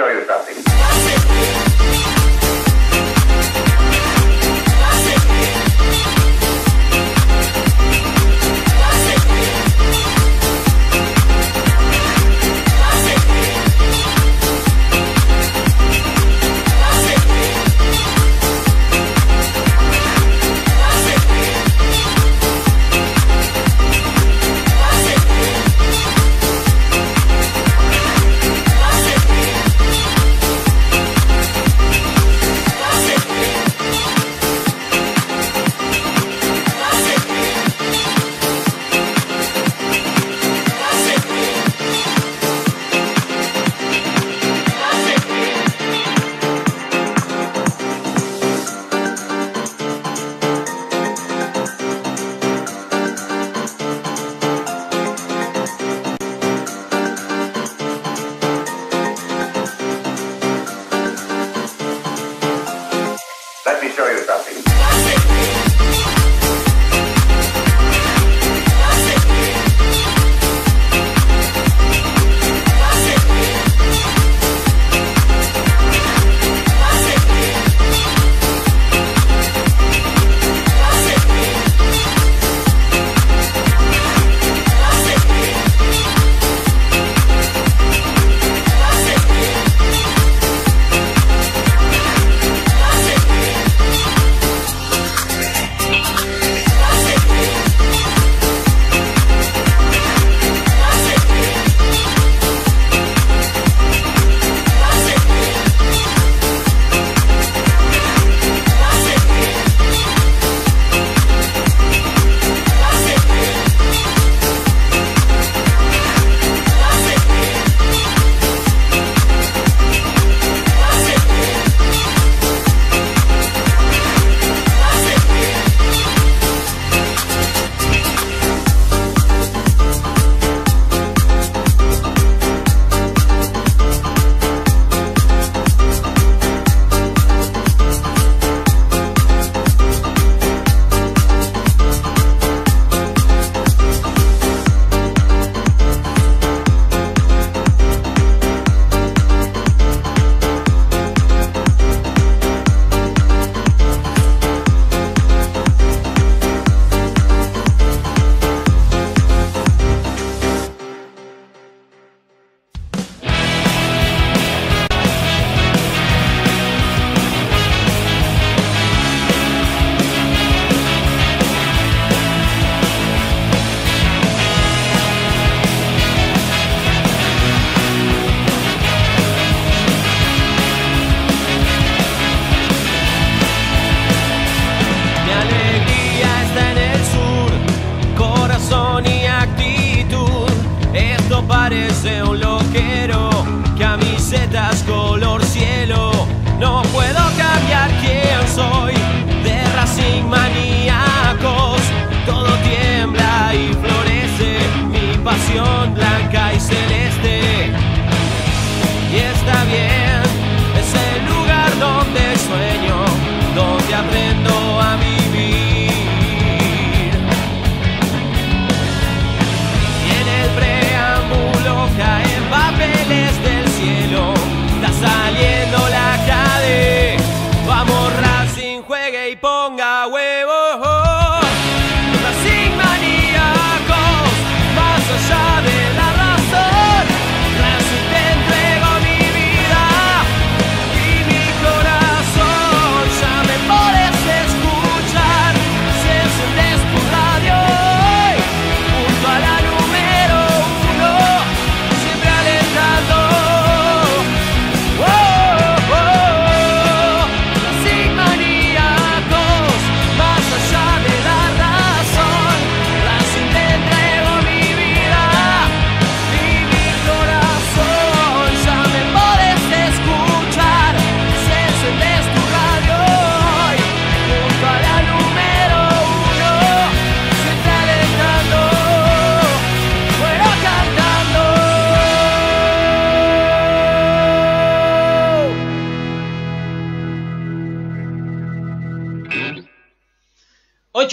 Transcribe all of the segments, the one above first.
Let me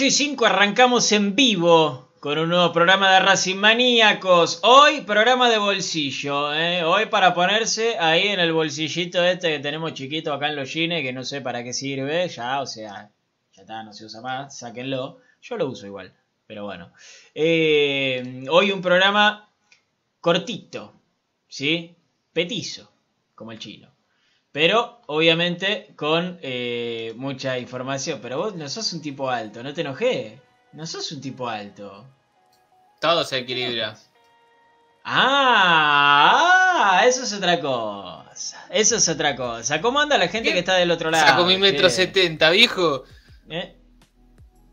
y 5 arrancamos en vivo con un nuevo programa de Racing Maníacos. Hoy programa de bolsillo, ¿eh? hoy para ponerse ahí en el bolsillito este que tenemos chiquito acá en los jeans, que no sé para qué sirve, ya, o sea, ya está, no se usa más, sáquenlo. Yo lo uso igual, pero bueno. Eh, hoy un programa cortito, ¿sí? Petizo, como el chino. Pero obviamente con eh, mucha información. Pero vos no sos un tipo alto, no te enojé. No sos un tipo alto. Todo se equilibra. Ah, eso es otra cosa. Eso es otra cosa. ¿Cómo anda la gente ¿Qué? que está del otro lado? Saco mi metro setenta, viejo. ¿Eh?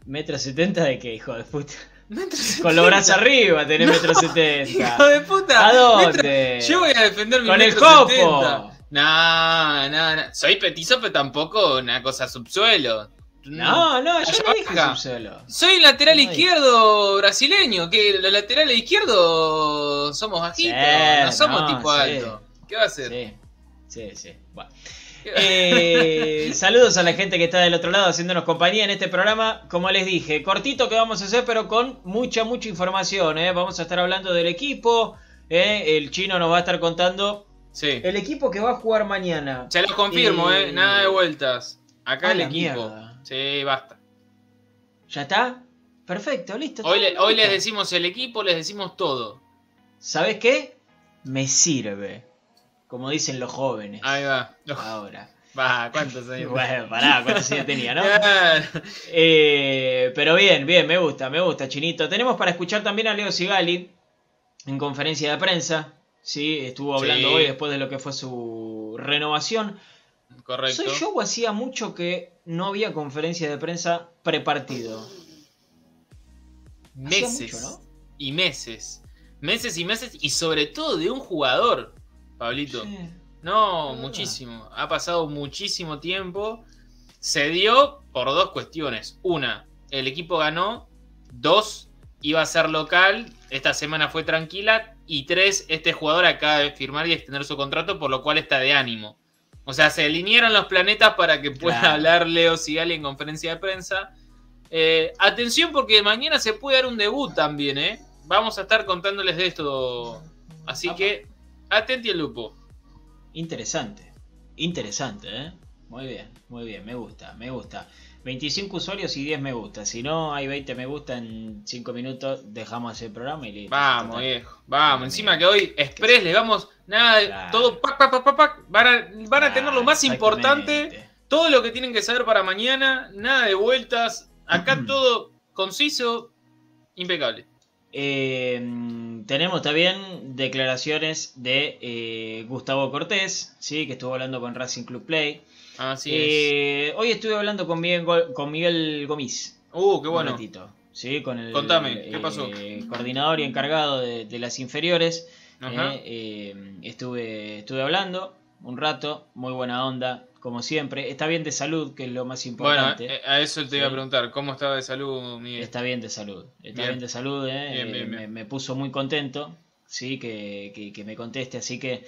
¿Metro setenta de qué, hijo de puta? Con los brazos arriba tenés metro setenta. Hijo de puta. ¿A dónde? Metro- Yo voy a defender mi Con el metro copo. setenta. No, no, no. Soy petizo, pero tampoco una cosa subsuelo. No, no, yo no dije subsuelo. Soy lateral No, izquierdo brasileño, que los laterales izquierdos somos bajitos, Sí, no somos no, tipo sí. alto. ¿Qué va a hacer? Sí, sí, sí. Bueno. Eh, saludos a la gente que está del otro lado haciéndonos compañía en este programa. Como les dije, cortito que vamos a hacer, pero con mucha, mucha información. ¿eh? Vamos a estar hablando del equipo. ¿eh? El chino nos va a estar contando Sí. el equipo que va a jugar mañana. Ya lo confirmo, Eh, eh. Nada de vueltas. Acá el equipo. mierda. Sí, basta. ¿Ya está? Perfecto, listo. Hoy, le- estamos hoy les decimos el equipo, les decimos todo. ¿Sabes qué? Me sirve. Como dicen los jóvenes. Ahí va. Ahora. Va, ¿cuántos años? Bueno, pará, ¿cuántos años tenía, no? Eh, pero bien, bien, me gusta, me gusta, Chinito. Tenemos para escuchar también a Leo Sigali en conferencia de prensa. Sí, estuvo hablando Sí. hoy después de lo que fue su renovación. Correcto. ¿Soy yo o hacía mucho que no había conferencia de prensa prepartido? Meses mucho, ¿no? y meses. Meses y meses y sobre todo de un jugador, Pablito. Sí. No, Ah. muchísimo. Ha pasado muchísimo tiempo. Se dio por dos cuestiones. Una, el equipo ganó. Dos, iba a ser local. Esta semana fue tranquila. Y tres, este jugador acaba de firmar y extender su contrato, por lo cual está de ánimo. O sea, se alinearon los planetas para que pueda Claro. hablar Leo Sigali en conferencia de prensa. Eh, atención porque mañana se puede dar un debut también, ¿eh? Vamos a estar contándoles de esto. Así Apa. que, atenti el lupo. Interesante, interesante, ¿eh? Muy bien, muy bien, me gusta, me gusta. 25 usuarios y 10 me gusta. Si no hay 20 me gusta en 5 minutos, dejamos el programa y listo. Vamos, Total. viejo. Vamos. Encima que hoy Express les vamos. Nada, de- Claro. todo pac, pac, pac, pac. Van a, van a tener lo más importante. Todo lo que tienen que saber para mañana. Nada de vueltas. Acá todo conciso, impecable. Eh, tenemos también declaraciones de eh, Gustavo Cortés, ¿sí? que estuvo hablando con Racing Club Play. Así es. Eh, hoy estuve hablando con Miguel, con Miguel. Uh, qué un bueno. ratito, ¿sí? Con el Contame, ¿qué pasó? eh, coordinador y encargado de, de las inferiores. Ajá. Eh, eh, estuve, estuve hablando un rato, muy buena onda, como siempre. Está bien de salud, que es lo más Bueno, importante. eh, a eso te iba a preguntar. ¿Cómo estaba de salud, Miguel? Está bien de salud. Está Bien. bien, de salud, ¿eh? Bien, Eh, bien, Me, puso muy contento, sí, que, que- que me conteste. Así que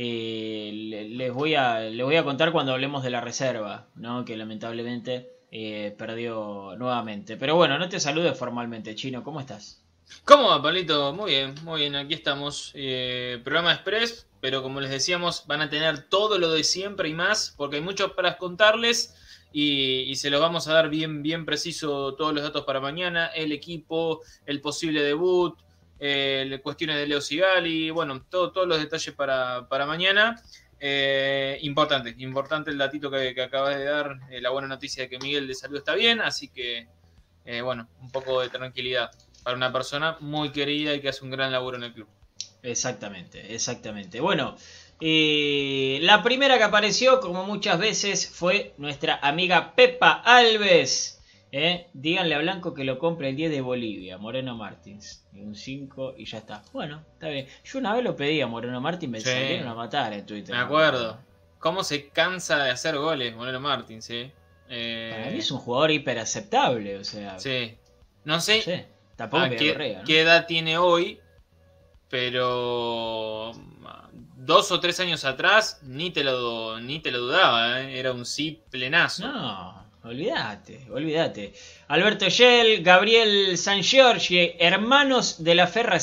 eh, le- les, voy a, les voy a contar cuando hablemos de la reserva, ¿no? Que lamentablemente eh, perdió nuevamente. Pero bueno, no te saludes formalmente, Chino. ¿Cómo estás? ¿Cómo va, Pablito? Muy bien, muy bien, aquí estamos. Eh, programa Express, pero como les decíamos, van a tener todo lo de siempre y más, porque hay mucho para contarles y, y se los vamos a dar bien, bien preciso todos los datos para mañana, el equipo, el posible debut, eh, cuestiones de Leo Sigali, bueno, todo- todos los detalles para, para mañana. Eh, importante, importante el datito que, acabas de dar, eh, la buena noticia de que Miguel de salud está bien, así que, bueno, un poco de tranquilidad para una persona muy querida y que hace un gran laburo en el club. Exactamente, exactamente. Bueno, la primera que apareció, como muchas veces, fue nuestra amiga Pepa Alves. ¿Eh? Díganle a Blanco que lo compre el 10 de Bolivia, Moreno Martins. Y un 5 y ya está. Bueno, está bien. Yo una vez lo pedí a Moreno Martins, me Sí. salieron a matar en Twitter. Me acuerdo. ¿Cómo se cansa de hacer goles Moreno Martins? eh? Eh, Para mí es un jugador hiper aceptable, o sea. Sí. No sé, no sé, Tampoco a qué, aburría, ¿no? qué edad tiene hoy, pero dos o tres años atrás ni te lo, ni te lo dudaba. eh, Era un sí plenazo. No, Olvídate, olvídate. Alberto Yel, Gabriel San Giorgi, hermanos de la Ferra.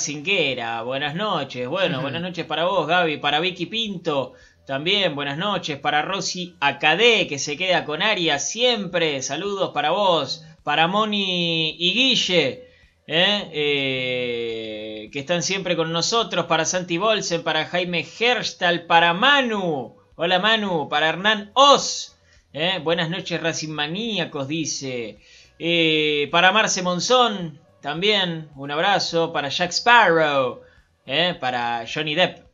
Buenas noches. Bueno, buenas noches para vos, Gaby. Para Vicky Pinto, también buenas noches. Para Rosy Acadé, que se queda con Arias siempre. Saludos para vos. Para Moni y Guille. ¿eh? Eh, que están siempre con nosotros. Para Santi Bolsen, para Jaime Herstal, para Manu. Hola Manu, para Hernán Oz. ¿Eh? Buenas noches, Racing Maníacos, dice. Eh, para Marce Monzón, también un abrazo. Para Jack Sparrow, ¿eh? para Johnny Depp,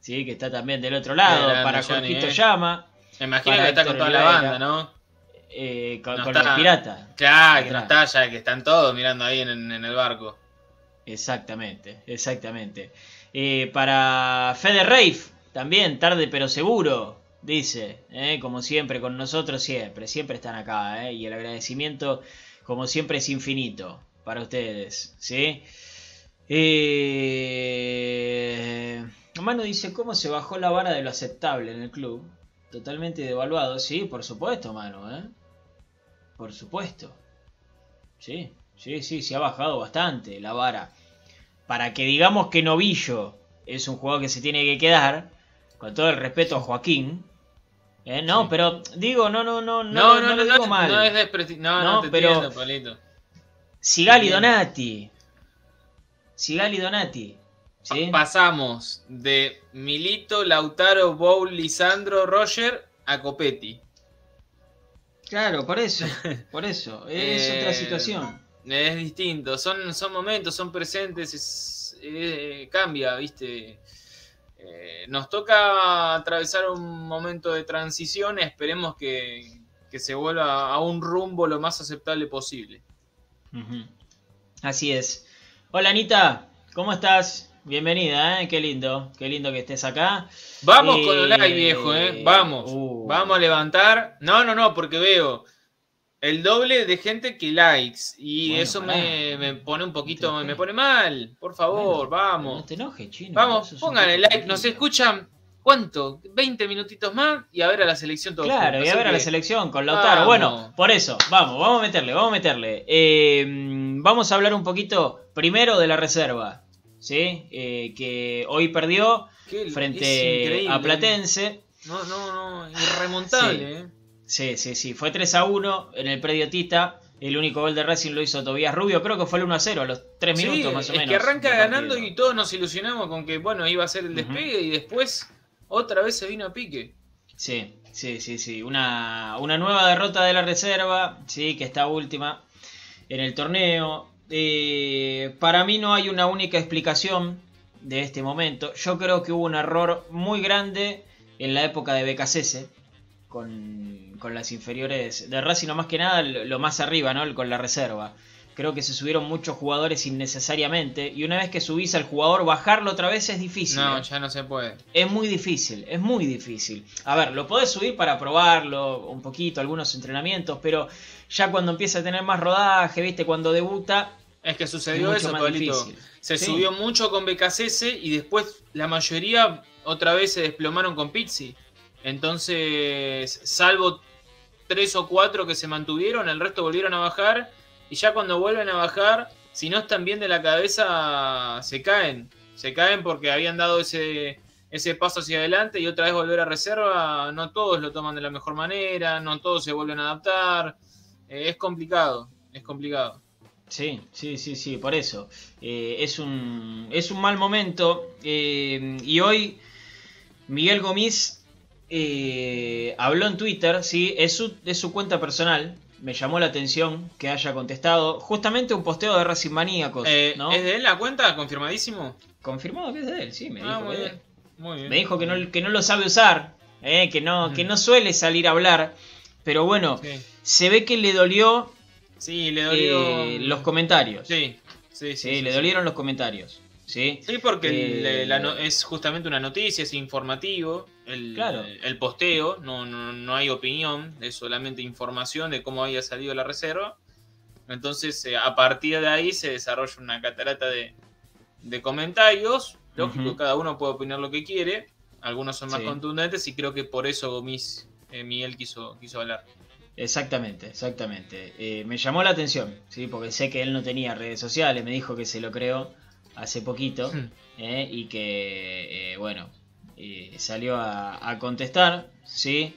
¿sí? que está también del otro lado. Grande, para Jorgito. Llama, Me imagino que está con toda la banda, ¿no? eh, con, No con está- los piratas. Claro, que no está ya, que están todos mirando ahí en, en el barco. Exactamente, exactamente. Para Fede Reif, también, tarde pero seguro, dice, ¿eh? como siempre, con nosotros siempre, siempre están acá, ¿eh? y el agradecimiento, como siempre, es infinito para ustedes, ¿sí? Eh... Mano dice, ¿cómo se bajó la vara de lo aceptable en el club? Totalmente devaluado, sí, por supuesto, mano, ¿eh? Por supuesto. Sí, sí, sí, se ha bajado bastante la vara. Para que digamos que Novillo es un jugador que se tiene que quedar, con todo el respeto a Joaquín. ¿Eh? No, Sí. pero digo, no, no, no, no, No, no, no, no, lo no, digo no, mal. es despresti- no, no, No, te pero- entiendo, Palito. Sigali. Donati. Sigali Donati. Pasamos de Milito, Lautaro, Bowl, Lisandro, Roger a Copetti. Claro, por eso, por eso. Es Eh, otra situación. Es distinto, son, son momentos, son presentes, es- eh, cambia, ¿viste? Eh, nos toca atravesar un momento de transición, esperemos que, que se vuelva a un rumbo lo más aceptable posible. Así es. Hola Anita, ¿cómo estás? Bienvenida, ¿eh? Qué lindo, qué lindo que estés acá. Vamos Eh, con el like, viejo, ¿eh? Vamos. uh. Vamos a levantar. No, no, no, porque veo el doble de gente que likes. Y Bueno, eso me, me pone un poquito, me pone mal. Por favor, Bueno, vamos. No te enojes, chino. Vamos, pongan el like. Nos escuchan, ¿cuánto? 20 minutitos más y a ver a la selección todos Claro, y a ver a la selección con Lautaro. Vamos. Bueno, por eso, vamos, vamos a meterle, vamos a meterle. Eh, vamos a hablar un poquito primero de la reserva, ¿sí? Eh, que hoy perdió Qué- frente a Platense. No, no, no, irremontable, ¿eh? Sí, sí, sí, fue 3 a 1 en el predio Tita. El único gol de Racing lo hizo Tobías Rubio, creo que fue el 1 a 0 a los 3 Sí, minutos más o es menos. que arranca ganando y todos nos ilusionamos con que, bueno, iba a ser el despegue y después otra vez se vino a pique. Sí, sí, sí, sí. Una, una nueva derrota de la reserva, sí, que está última en el torneo. Eh, para mí no hay una única explicación de este momento. Yo creo que hubo un error muy grande en la época de BKCS con, con las inferiores de Racing, no más que nada lo más arriba, ¿no? Con la reserva. Creo que se subieron muchos jugadores innecesariamente y una vez que subís al jugador, bajarlo otra vez es difícil. No, ya no se puede. Es muy difícil, es muy difícil. A ver, lo podés subir para probarlo un poquito, algunos entrenamientos, pero ya cuando empieza a tener más rodaje, viste, cuando debuta, Es que es sucedió mucho eso, más Pablito. difícil. Se Sí. subió mucho con BKCS y después la mayoría otra vez se desplomaron con Pizzi. Entonces, salvo tres o cuatro que se mantuvieron, el resto volvieron a bajar. Y ya cuando vuelven a bajar, si no están bien de la cabeza, se caen. Se caen porque habían dado ese, ese paso hacia adelante y otra vez volver a reserva. No todos lo toman de la mejor manera, no todos se vuelven a adaptar. Eh, es complicado, es complicado. Sí, sí, sí, sí, por eso. Eh, es, un, es un mal momento. eh, y hoy Miguel Gomis eh, habló en Twitter, sí, es su, es su cuenta personal. Me llamó la atención que haya contestado justamente un posteo de Racing Maníacos. Eh, ¿no? ¿Es de él la cuenta? ¿Confirmadísimo? Confirmado que es de él, sí, me Ah, dijo. muy que bien. Muy bien. Me dijo que no, que no lo sabe usar, eh, que, no, que no suele salir a hablar. Pero bueno, Sí, se ve que le dolió Sí, le dolió. los comentarios. Sí, sí, sí. Sí, le dolieron los comentarios. Sí, Sí, porque Eh, la es justamente una noticia, es informativo. El, Claro. el posteo, no, no, no hay opinión, es solamente información de cómo había salido la reserva. Entonces, eh, a partir de ahí se desarrolla una catarata de, de comentarios. Lógico, cada uno puede opinar lo que quiere. Algunos son más Sí. contundentes y creo que por eso Gomis, eh, Miguel quiso, quiso hablar. Exactamente, exactamente. Me llamó la atención, ¿sí? porque sé que él no tenía redes sociales, me dijo que se lo creó hace poquito. ¿eh? y que, eh, bueno, eh, salió a, a contestar, ¿sí?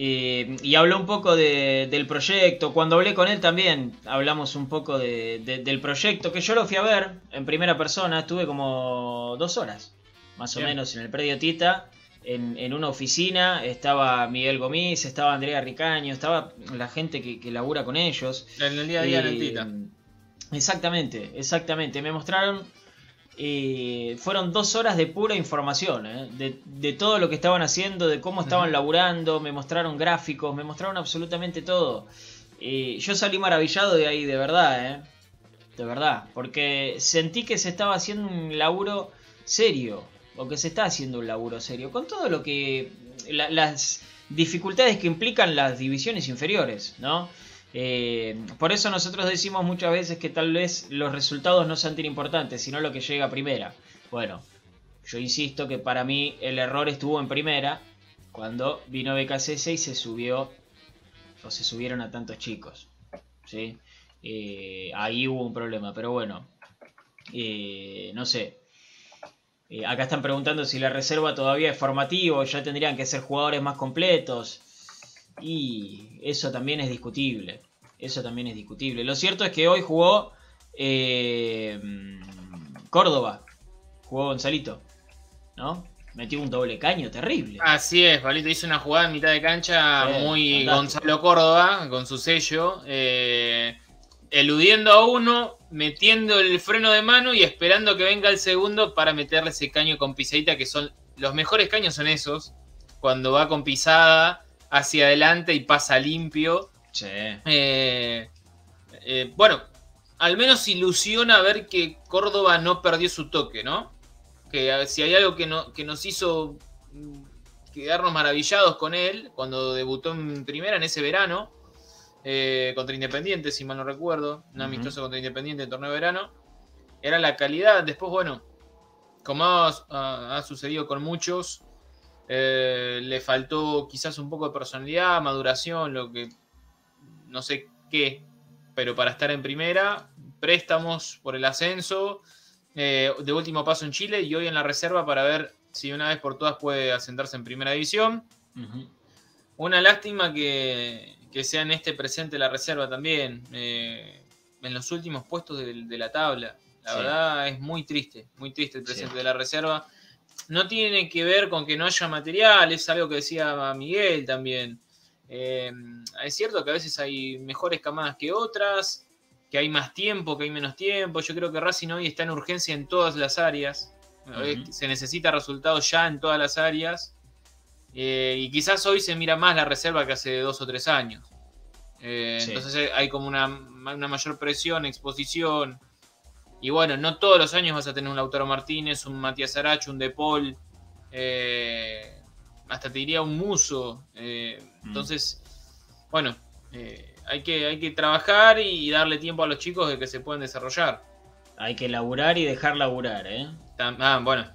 Y habló un poco de- del proyecto. Cuando hablé con él también hablamos un poco de- de- del proyecto, que yo lo fui a ver en primera persona, estuve como dos horas, más o menos, en el predio Tita. En, en una oficina estaba Miguel Gomis, estaba Andrea Ricaño, estaba la gente que, que labura con ellos. En el día a día, Eh, lentita. Exactamente, exactamente. Me mostraron. Eh, fueron dos horas de pura información, eh, de, de todo lo que estaban haciendo, de cómo estaban laburando, me mostraron gráficos, me mostraron absolutamente todo. Eh, yo salí maravillado de ahí, de verdad, eh, de verdad, porque sentí que se estaba haciendo un laburo serio, o que se está haciendo un laburo serio, con todo lo que. la- las dificultades que implican las divisiones inferiores, ¿no? Eh, por eso nosotros decimos muchas veces que tal vez los resultados no sean tan importantes, sino lo que llega a primera. Bueno, yo insisto que para mí el error estuvo en primera, cuando vino BKCS y se subió, o se subieron a tantos chicos. ¿sí? Eh, ahí hubo un problema, pero bueno, eh, no sé. Acá están preguntando si la reserva todavía es formativo, ya tendrían que ser jugadores más completos. Y eso también es discutible. Eso también es discutible. Lo cierto es que hoy jugó eh, Córdoba. Jugó Gonzalito. ¿No? Metió un doble caño terrible. Así es, Pablito hizo una jugada en mitad de cancha muy fantástico. Gonzalo Córdoba, con su sello, eh, eludiendo a uno, metiendo el freno de mano y esperando que venga el segundo para meterle ese caño con pisadita, que son los mejores caños son esos, cuando va con pisada hacia adelante y pasa limpio. Sí. Eh, eh, bueno, al menos ilusiona ver que Córdoba no perdió su toque, ¿no? Que eh, si hay algo que, no, que nos hizo mm, quedarnos maravillados con él cuando debutó en primera en ese verano, eh, contra Independiente, si mal no recuerdo, un amistoso contra Independiente en torneo de verano, era la calidad. Después, bueno, como ha sucedido con muchos, eh, le faltó quizás un poco de personalidad, maduración, lo que no sé qué, pero para estar en primera, préstamos por el ascenso, eh, de último paso en Chile y hoy en la reserva para ver si una vez por todas puede asentarse en primera división. Una lástima que, que sea en este presente la reserva también, eh, en los últimos puestos de, de la tabla. La Sí. verdad es muy triste, muy triste el presente Sí. de la reserva. No tiene que ver con que no haya material, es algo que decía Miguel también. Eh, es cierto que a veces hay mejores camadas que otras, que hay más tiempo, que hay menos tiempo. Yo creo que Racing hoy está en urgencia en todas las áreas. Se necesita resultados ya en todas las áreas. Eh, y quizás hoy se mira más la reserva que hace dos o tres años. Eh, Sí. Entonces hay- hay como una, una mayor presión, exposición. Y bueno, no todos los años vas a tener un Lautaro Martínez, un Matías Aracho, un De Paul, eh, hasta te diría un Muso. eh, Mm. Entonces, bueno, eh, hay, que, hay que trabajar y darle tiempo a los chicos de que se puedan desarrollar. Hay que laburar y dejar laburar, ¿eh? Tam- Ah, bueno. Hay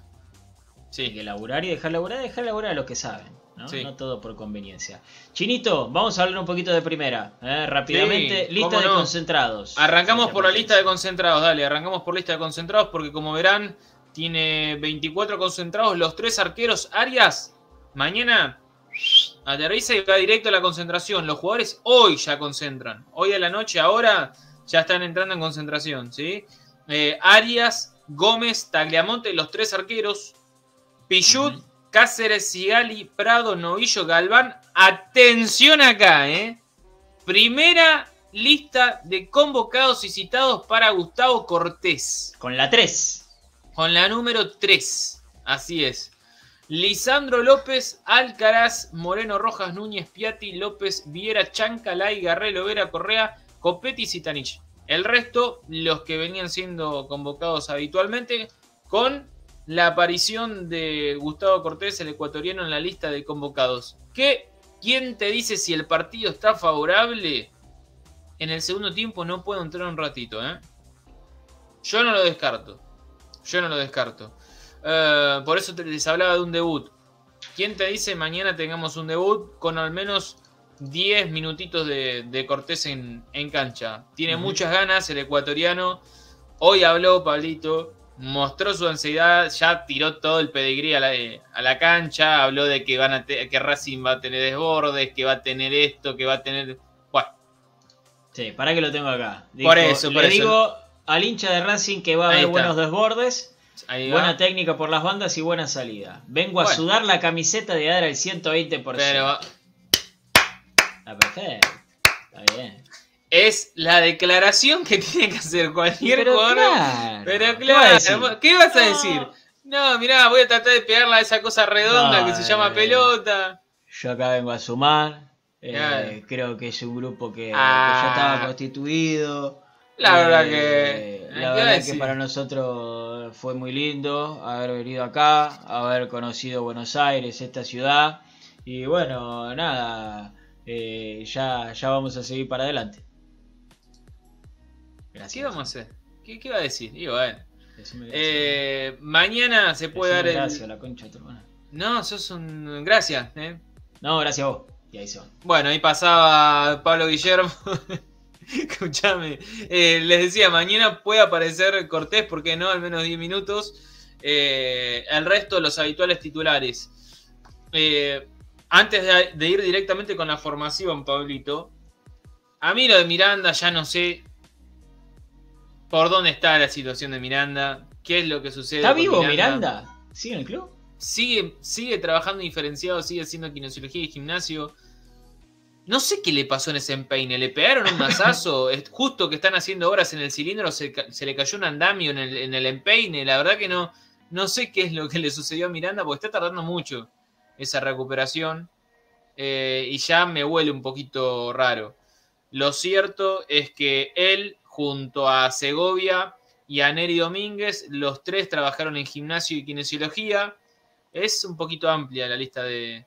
Sí, que laburar y dejar laburar, dejar laburar a los que saben, ¿no? Sí. No todo por conveniencia. Chinito, vamos a hablar un poquito de primera, ¿eh? rápidamente. Sí, lista de no. concentrados. Arrancamos por la lista de concentrados, dale, arrancamos por lista de concentrados porque como verán, tiene 24 concentrados, los tres arqueros Arias, mañana aterriza y va directo a la concentración. Los jugadores hoy ya concentran, hoy a la noche, ahora ya están entrando en concentración, ¿sí? Eh, Arias, Gómez, Tagliamonte, los tres arqueros, Pichut. Cáceres, Sigali, Prado, Novillo, Galván. Atención acá, ¿eh? Primera lista de convocados y citados para Gustavo Cortés. Con la 3. Con la número 3. Así es. Lisandro López, Alcaraz, Moreno Rojas, Núñez, Piatti, López, Viera, Chancalay, Garrelo, Vera, Correa, Copetti y Zitanich. El resto, los que venían siendo convocados habitualmente, con la aparición de Gustavo Cortés, el ecuatoriano, en la lista de convocados. ¿Qué? ¿Quién te dice si el partido está favorable? En el segundo tiempo no puedo entrar un ratito, ¿eh? Yo no lo descarto. Yo no lo descarto. Eh, por eso te, les hablaba de un debut. ¿Quién te dice mañana tengamos un debut con al menos 10 minutitos de, de Cortés en, en cancha. Tiene muchas ganas el ecuatoriano. Hoy habló Pablito, mostró su ansiedad, ya tiró todo el pedigrí a la, a la cancha, habló de que, van a te- que Racing va a tener desbordes, que va a tener esto, que va a tener... Bueno, Sí, para que lo tengo acá. Por eso, le por eso. digo al hincha de Racing que va a Ahí haber está. buenos desbordes, buena técnica por las bandas y buena salida. Vengo a sudar la camiseta de dar el 120%. Pero Está perfecto. Está bien. Es la declaración que tiene que hacer cualquier Pero jugador. claro. Pero claro, ¿qué vas a No. decir? No, mirá, voy a tratar de pegarla a esa cosa redonda No, que se llama eh. pelota. Yo acá vengo a sumar. eh, Claro. Creo que es un grupo que, que Ah. ya estaba constituido. La verdad Eh, que. ¿qué La verdad que decir? para nosotros fue muy lindo haber venido acá, haber conocido Buenos Aires, esta ciudad. Y bueno, nada, eh, ya, ya vamos a seguir para adelante. Gracias. ¿Qué vamos a hacer? ¿Qué, qué va a decir? Y bueno. Eh, mañana se puede Decime dar el. Gracias, la concha de tu hermana. No, sos un. Gracias, eh. No, gracias a vos. Y ahí se va. Bueno, ahí pasaba Pablo Guillermo. Escuchame. Eh, les decía, mañana puede aparecer Cortés, ¿por qué no? Al menos 10 minutos. Eh, el resto, los habituales titulares. Eh, antes de, de ir directamente con la formación, Pablito. A mí lo de Miranda ya no sé por dónde está la situación de Miranda. ¿Qué es lo que sucede? ¿Está vivo Miranda? ¿Sigue en el club? sigue, sigue trabajando diferenciado, sigue haciendo kinesiología y gimnasio. No sé qué le pasó en ese empeine. Le pegaron un mazazo. Es justo que están haciendo horas en el cilindro, se, le cayó un andamio en el, en el empeine. La verdad que no, no sé qué es lo que le sucedió a Miranda, porque está tardando mucho esa recuperación. eh, y ya me huele un poquito raro. Lo cierto es que él, junto a Segovia y a Neri Domínguez, los tres trabajaron en gimnasio y kinesiología. Es un poquito amplia la lista de,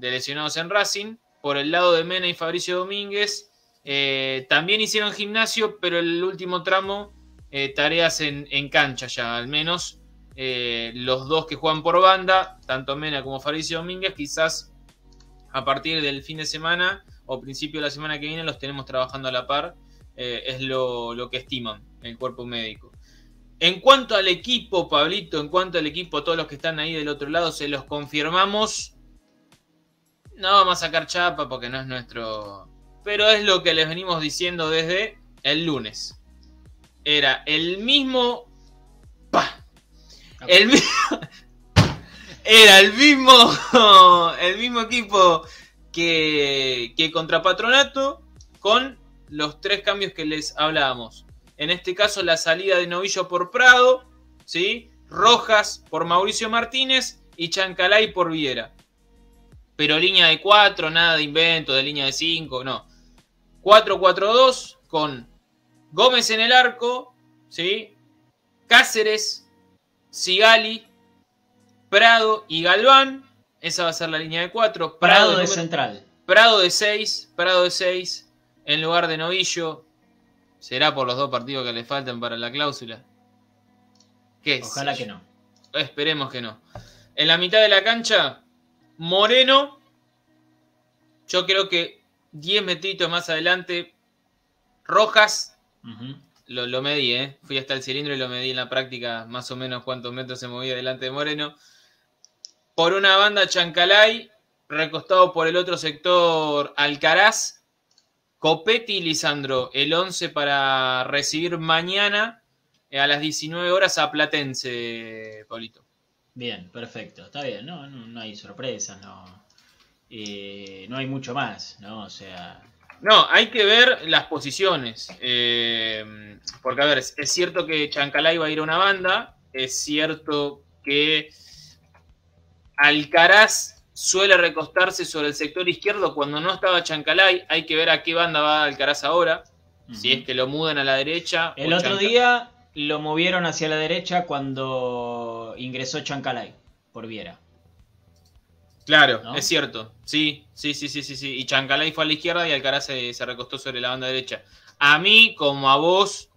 lesionados en Racing. Por el lado de Mena y Fabricio Domínguez, eh, también hicieron gimnasio, pero el último tramo, eh, tareas en, en cancha ya, al menos. eh, los dos que juegan por banda, tanto Mena como Fabricio Domínguez, quizás a partir del fin de semana o principio de la semana que viene los tenemos trabajando a la par. Eh, es lo, lo que estiman el cuerpo médico. En cuanto al equipo, Pablito, en cuanto al equipo, todos los que están ahí del otro lado, se los confirmamos. No vamos a sacar chapa porque no es nuestro. Pero es lo que les venimos diciendo desde el lunes. Era el mismo. ¡Pah! El mismo. Era el mismo. El mismo equipo que, que contra Patronato. Con los tres cambios que les hablábamos. En este caso, la salida de Novillo por Prado, ¿sí? Rojas por Mauricio Martínez y Chancalay por Viera. Pero línea de 4, nada de invento, de línea de 5, no. 4-4-2 con Gómez en el arco, ¿sí? Cáceres, Sigali, Prado y Galván. Esa va a ser la línea de 4. Prado de central. Prado de 6, Prado de 6 en lugar de Novillo. ¿Será por los dos partidos que le faltan para la cláusula? ¿Qué Ojalá que no. Esperemos que no. En la mitad de la cancha, Moreno. Yo creo que 10 metritos más adelante, Rojas. Lo, lo medí, ¿eh? Fui hasta el cilindro y lo medí en la práctica más o menos cuántos metros se movía delante de Moreno. Por una banda Chancalay, recostado por el otro sector Alcaraz, Copetti y Lisandro, el 11 para recibir mañana eh, a las 19 horas a Platense, Paulito. Bien, perfecto. Está bien, no, no, no hay sorpresas, no. Eh, no hay mucho más, ¿no? O sea, No, hay que ver las posiciones. eh, porque, a ver, es es cierto que Chancalay va a ir a una banda. Es cierto que Alcaraz suele recostarse sobre el sector izquierdo cuando no estaba Chancalay. Hay que ver a qué banda va Alcaraz ahora. Si es que lo mudan a la derecha. El otro día lo movieron hacia la derecha cuando ingresó Chancalay por Viera. Claro, ¿no? es cierto. Sí, sí, sí, sí, sí, sí. Y Chancalay fue a la izquierda y Alcaraz se, se recostó sobre la banda derecha. A mí, como a vos,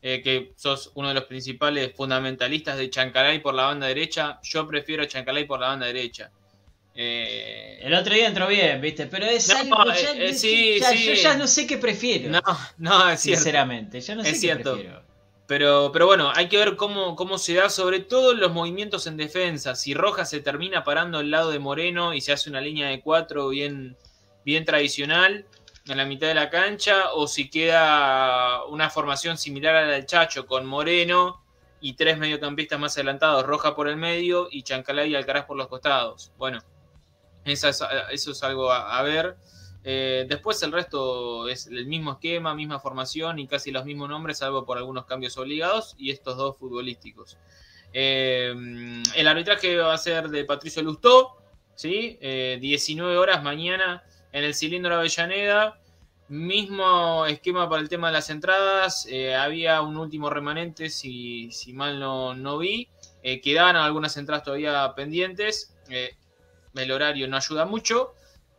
eh, que sos uno de los principales fundamentalistas de Chancalay por la banda derecha, yo prefiero a Chancalay por la banda derecha. Eh, El otro día entró bien, ¿viste? Pero es No, algo. eh, ya- eh, sí, ya- sí. Yo ya no sé qué prefiero. No, no, es cierto. sinceramente. Ya no sé Es qué cierto. prefiero. Pero, pero bueno, hay que ver cómo, cómo se da, sobre todo los movimientos en defensa. Si Rojas se termina parando al lado de Moreno y se hace una línea de cuatro bien, bien tradicional en la mitad de la cancha, o si queda una formación similar a la del Chacho con Moreno y tres mediocampistas más adelantados, Roja por el medio y Chancalay y Alcaraz por los costados. Bueno, es- eso es algo a, ver. Eh, después el resto es el mismo esquema, misma formación y casi los mismos nombres, salvo por algunos cambios obligados y estos dos futbolísticos. Eh, el arbitraje va a ser de Patricio Lustó, ¿sí? Eh, 19 horas mañana en el cilindro Avellaneda. Mismo esquema para el tema de las entradas. eh, había un último remanente, si, si mal no, no vi. Eh, quedaban algunas entradas todavía pendientes. El horario no ayuda mucho.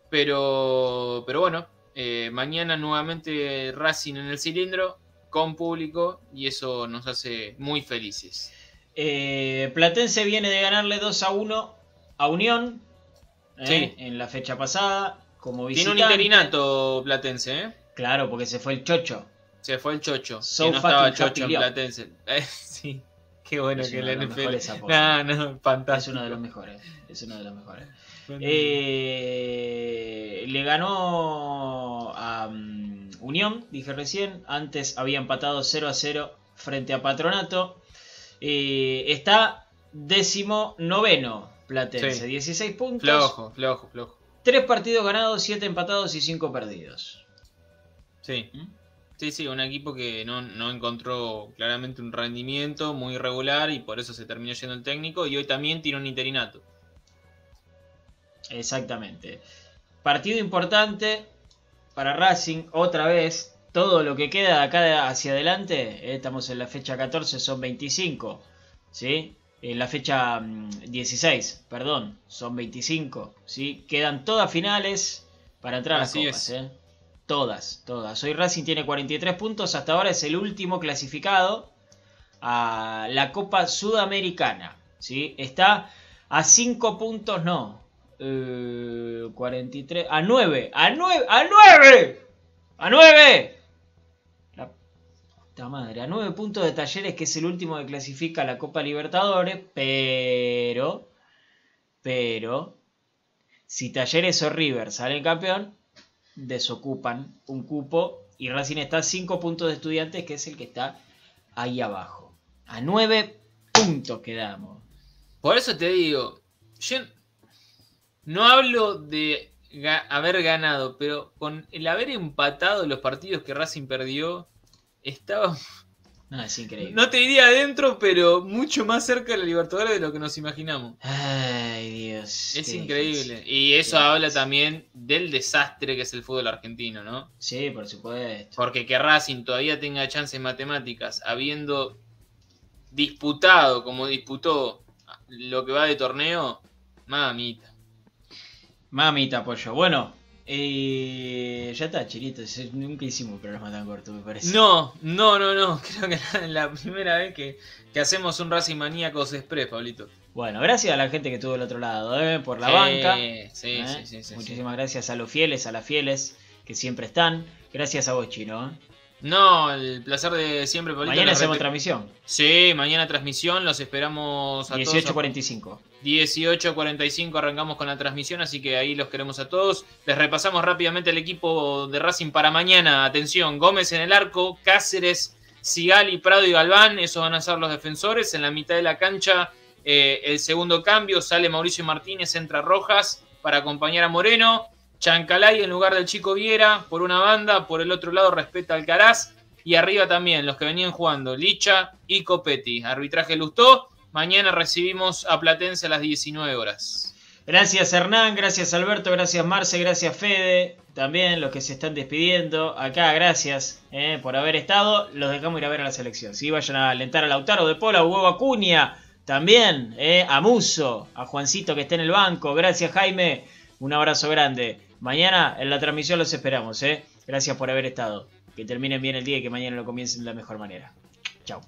Pero, pero bueno, eh, mañana nuevamente Racing en el cilindro con público y eso nos hace muy felices. Eh, Platense viene de ganarle 2 a 1 a Unión eh, Sí. en la fecha pasada. Como Tiene un interinato Platense, ¿eh? Claro, porque se fue el Chocho. Se fue el Chocho. So que no estaba Chocho en Platense. Sí, qué bueno Es que el NFL. No, no, Es fantástico. uno de los mejores. Es uno de los mejores. Eh, le ganó a mm, Unión, dije recién. Antes había empatado 0 a 0 frente a Patronato. Eh, está décimo noveno Platense, Sí. 16 puntos. Flojo, flojo, flojo. 3 partidos ganados, 7 empatados y 5 perdidos. Sí. ¿Mm? Sí, sí, un equipo que no, no encontró claramente un rendimiento muy irregular y por eso se terminó yendo el técnico y hoy también tiene un interinato. Exactamente. Partido importante para Racing, otra vez. Todo lo que queda de acá hacia adelante, eh, estamos en la fecha 14, son 25. ¿Sí? En la fecha mm, 16, perdón, son 25. ¿sí? Quedan todas finales para entrar a las Así copas. es. ¿eh? Todas, todas. Hoy Racing tiene 43 puntos, hasta ahora es el último clasificado a la Copa Sudamericana. ¿sí? Está a 5 puntos, no. Eh, 43. A 9. A 9. A 9. A 9. La puta madre. A 9 puntos de talleres, que es el último que clasifica a la Copa Libertadores. Pero. Pero. Si Talleres o River salen campeón, desocupan un cupo. Y Racing está a 5 puntos de estudiantes, que es el que está ahí abajo. A 9 puntos quedamos. Por eso te digo, yo no hablo de haber ganado, pero con el haber empatado los partidos que Racing perdió, estaba, No, es increíble. no te diría adentro, pero mucho más cerca de la Libertadores de lo que nos imaginamos. Ay, Dios. Es increíble. difícil. Y eso Qué habla difícil. también del desastre que es el fútbol argentino, ¿no? Sí, por supuesto. Porque que Racing todavía tenga chances matemáticas, habiendo disputado como disputó lo que va de torneo, mamita. Mamita, pollo. Bueno, eh, ya está, chilito. Nunca hicimos un programa tan corto, me parece. No, no, no, no. Creo que es la primera vez que, que hacemos un Racing Maníacos Express, Pablito. Bueno, gracias a la gente que estuvo del otro lado, ¿eh? por la Sí, banca. Sí, ¿eh? sí, sí, sí, Muchísimas gracias a los fieles, a las fieles que siempre están. Gracias a vos, Chino. No, el placer de siempre, Pablito. Mañana hacemos transmisión. Sí, mañana transmisión. Los esperamos a todos. 18.45. 18.45 arrancamos con la transmisión, así que ahí los queremos a todos. Les repasamos rápidamente el equipo de Racing para mañana. Atención, Gómez en el arco, Cáceres, Sigali, Prado y Galván, esos van a ser los defensores. En la mitad de la cancha, eh, el segundo cambio, sale Mauricio Martínez, entra Rojas para acompañar a Moreno. Chancalay en lugar del Chico Viera, por una banda, por el otro lado respeta Alcaraz. Y arriba también los que venían jugando, Licha y Copetti. Arbitraje Lustó. Mañana recibimos a Platense a las 19 horas. Gracias Hernán, gracias Alberto, gracias Marce, gracias Fede, también los que se están despidiendo. Acá, gracias eh, por haber estado. Los dejamos ir a ver a la selección. Si vayan a alentar a Lautaro de Pola, a Huevo Acuña, también eh, a Muso, a Juancito que está en el banco. Gracias Jaime, un abrazo grande. Mañana en la transmisión los esperamos. Eh. Gracias por haber estado. Que terminen bien el día y que mañana lo comiencen de la mejor manera. Chao.